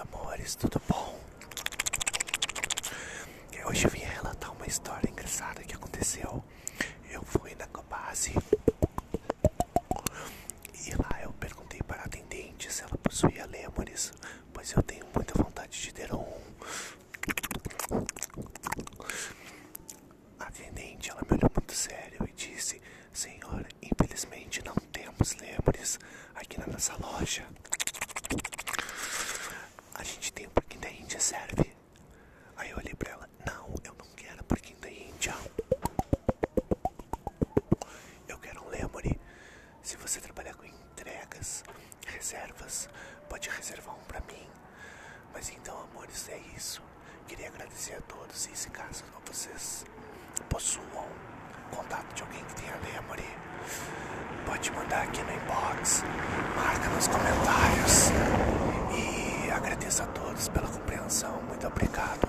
amores, tudo bom? Hoje eu vim relatar uma história engraçada que aconteceu. Eu fui na base e lá eu perguntei para a atendente se ela possuía lêmures, pois eu tenho muita vontade de ter um. A atendente ela me olhou muito sério e disse: Senhora, infelizmente não temos lêmures aqui na nossa loja. A gente tem um Índia, serve? Aí eu olhei pra ela: Não, eu não quero porquinho da Índia. Eu quero um lemuri. Se você trabalhar com entregas, reservas, pode reservar um pra mim. Mas então, amores, é isso. Queria agradecer a todos e se caso vocês possuam contato de alguém que tenha lemuri, pode mandar aqui no inbox, Muito obrigado.